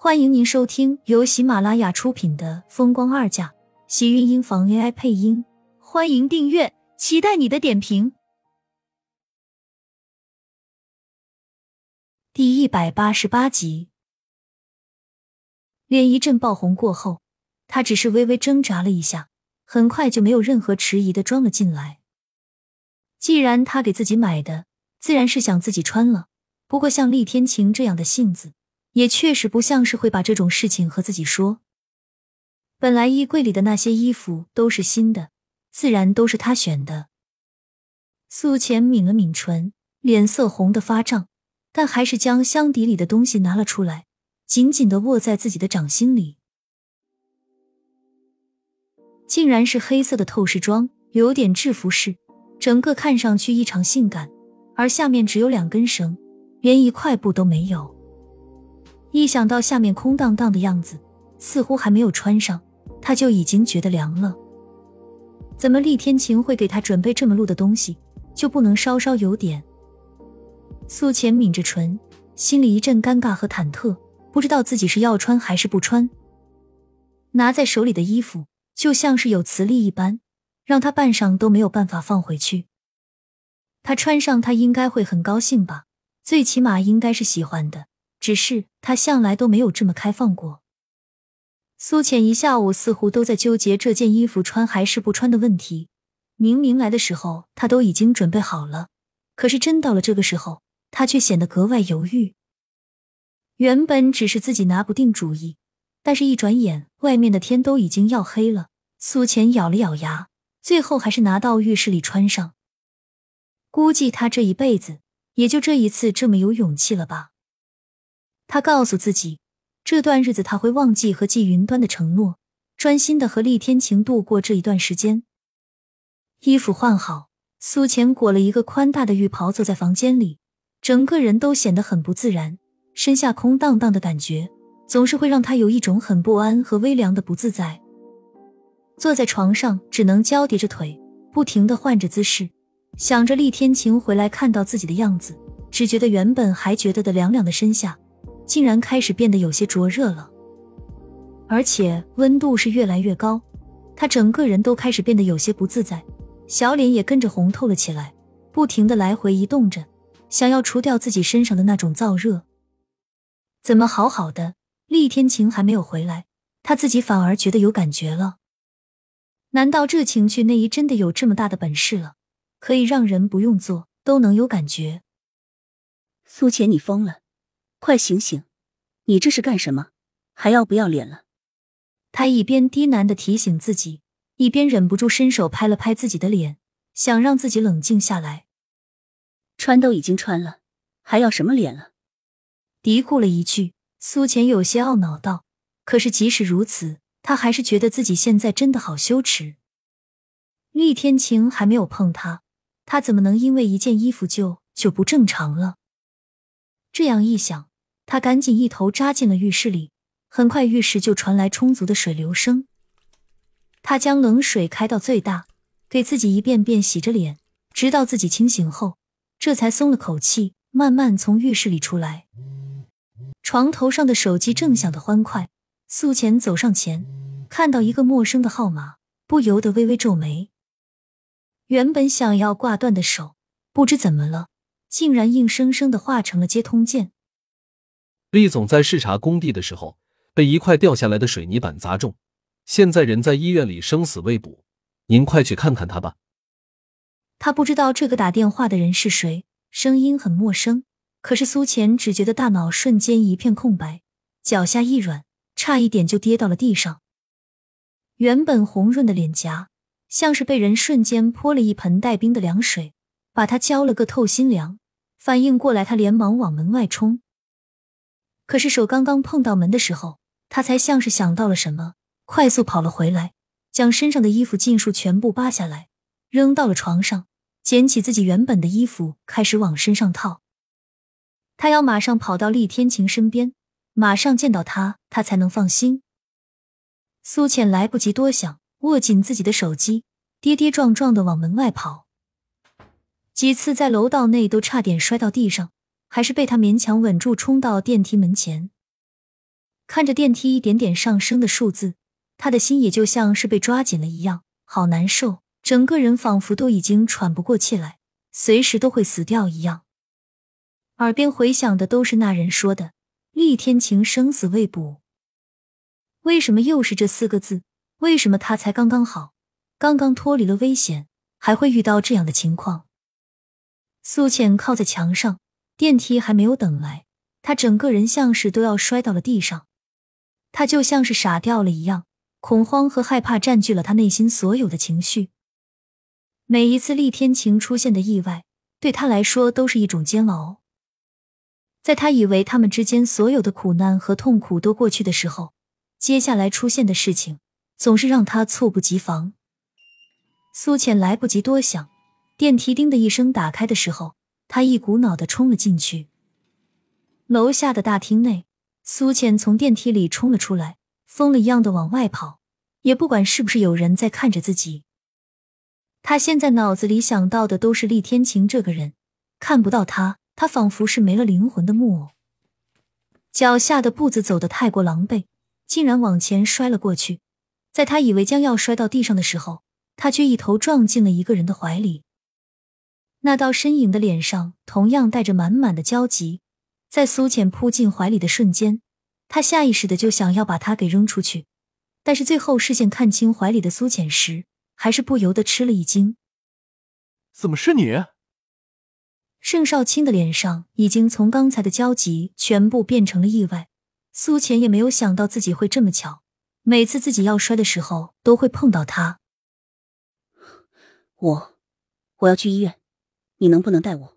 欢迎您收听由喜马拉雅出品的《风光二嫁》，喜运音房 AI 配音。欢迎订阅，期待你的点评。第一百八十八集，脸一阵爆红过后，他只是微微挣扎了一下，很快就没有任何迟疑的装了进来。既然他给自己买的，自然是想自己穿了。不过像厉天晴这样的性子。也确实不像是会把这种事情和自己说。本来衣柜里的那些衣服都是新的，自然都是他选的。苏浅抿了抿唇，脸色红得发胀，但还是将箱底里的东西拿了出来，紧紧的握在自己的掌心里。竟然是黑色的透视装，有点制服式，整个看上去异常性感，而下面只有两根绳，连一块布都没有。一想到下面空荡荡的样子，似乎还没有穿上，他就已经觉得凉了。怎么厉天晴会给他准备这么露的东西，就不能稍稍有点？苏浅抿着唇，心里一阵尴尬和忐忑，不知道自己是要穿还是不穿。拿在手里的衣服就像是有磁力一般，让他半晌都没有办法放回去。他穿上，他应该会很高兴吧？最起码应该是喜欢的。只是他向来都没有这么开放过。苏浅一下午似乎都在纠结这件衣服穿还是不穿的问题。明明来的时候他都已经准备好了，可是真到了这个时候，他却显得格外犹豫。原本只是自己拿不定主意，但是一转眼外面的天都已经要黑了。苏浅咬了咬牙，最后还是拿到浴室里穿上。估计他这一辈子也就这一次这么有勇气了吧。他告诉自己，这段日子他会忘记和季云端的承诺，专心的和厉天晴度过这一段时间。衣服换好，苏浅裹了一个宽大的浴袍，坐在房间里，整个人都显得很不自然，身下空荡荡的感觉，总是会让他有一种很不安和微凉的不自在。坐在床上，只能交叠着腿，不停的换着姿势，想着厉天晴回来看到自己的样子，只觉得原本还觉得的凉凉的身下。竟然开始变得有些灼热了，而且温度是越来越高，他整个人都开始变得有些不自在，小脸也跟着红透了起来，不停的来回移动着，想要除掉自己身上的那种燥热。怎么好好的，厉天晴还没有回来，他自己反而觉得有感觉了？难道这情趣内衣真的有这么大的本事了，可以让人不用做都能有感觉？苏浅，你疯了！快醒醒！你这是干什么？还要不要脸了？他一边低喃的提醒自己，一边忍不住伸手拍了拍自己的脸，想让自己冷静下来。穿都已经穿了，还要什么脸了？嘀咕了一句，苏浅有些懊恼道：“可是即使如此，他还是觉得自己现在真的好羞耻。厉天晴还没有碰他，他怎么能因为一件衣服就就不正常了？这样一想。”他赶紧一头扎进了浴室里，很快浴室就传来充足的水流声。他将冷水开到最大，给自己一遍遍洗着脸，直到自己清醒后，这才松了口气，慢慢从浴室里出来。床头上的手机正响得欢快，素浅走上前，看到一个陌生的号码，不由得微微皱眉。原本想要挂断的手，不知怎么了，竟然硬生生的化成了接通键。厉总在视察工地的时候，被一块掉下来的水泥板砸中，现在人在医院里，生死未卜。您快去看看他吧。他不知道这个打电话的人是谁，声音很陌生。可是苏浅只觉得大脑瞬间一片空白，脚下一软，差一点就跌到了地上。原本红润的脸颊，像是被人瞬间泼了一盆带冰的凉水，把他浇了个透心凉。反应过来，他连忙往门外冲。可是手刚刚碰到门的时候，他才像是想到了什么，快速跑了回来，将身上的衣服尽数全部扒下来，扔到了床上，捡起自己原本的衣服，开始往身上套。他要马上跑到厉天晴身边，马上见到他，他才能放心。苏浅来不及多想，握紧自己的手机，跌跌撞撞的往门外跑，几次在楼道内都差点摔到地上。还是被他勉强稳住，冲到电梯门前。看着电梯一点点上升的数字，他的心也就像是被抓紧了一样，好难受，整个人仿佛都已经喘不过气来，随时都会死掉一样。耳边回响的都是那人说的“厉天晴生死未卜”，为什么又是这四个字？为什么他才刚刚好，刚刚脱离了危险，还会遇到这样的情况？苏浅靠在墙上，电梯还没有等来，他整个人像是都要摔到了地上，他就像是傻掉了一样，恐慌和害怕占据了他内心所有的情绪。每一次厉天晴出现的意外，对他来说都是一种煎熬。在他以为他们之间所有的苦难和痛苦都过去的时候，接下来出现的事情总是让他猝不及防。苏浅来不及多想，电梯叮的一声打开的时候，他一股脑的冲了进去。楼下的大厅内，苏浅从电梯里冲了出来，疯了一样的往外跑，也不管是不是有人在看着自己。他现在脑子里想到的都是厉天晴这个人，看不到他。他仿佛是没了灵魂的木偶，脚下的步子走得太过狼狈，竟然往前摔了过去。在他以为将要摔到地上的时候，他却一头撞进了一个人的怀里。那道身影的脸上同样带着满满的焦急。在苏浅扑进怀里的瞬间，他下意识的就想要把她给扔出去，但是最后视线看清怀里的苏浅时，还是不由得吃了一惊：“怎么是你？”盛少卿的脸上已经从刚才的焦急全部变成了意外。苏浅也没有想到自己会这么巧，每次自己要摔的时候都会碰到他。我，我要去医院，你能不能带我？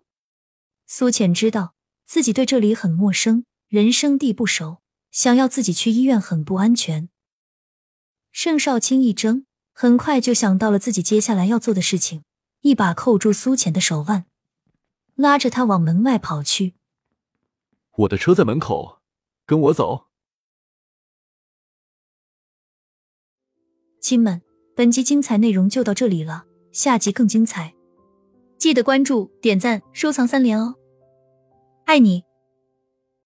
苏浅知道自己对这里很陌生，人生地不熟，想要自己去医院很不安全。盛少卿一怔，很快就想到了自己接下来要做的事情，一把扣住苏浅的手腕。拉着他往门外跑去。我的车在门口，跟我走。亲们，本集精彩内容就到这里了，下集更精彩，记得关注、点赞、收藏三连哦！爱你。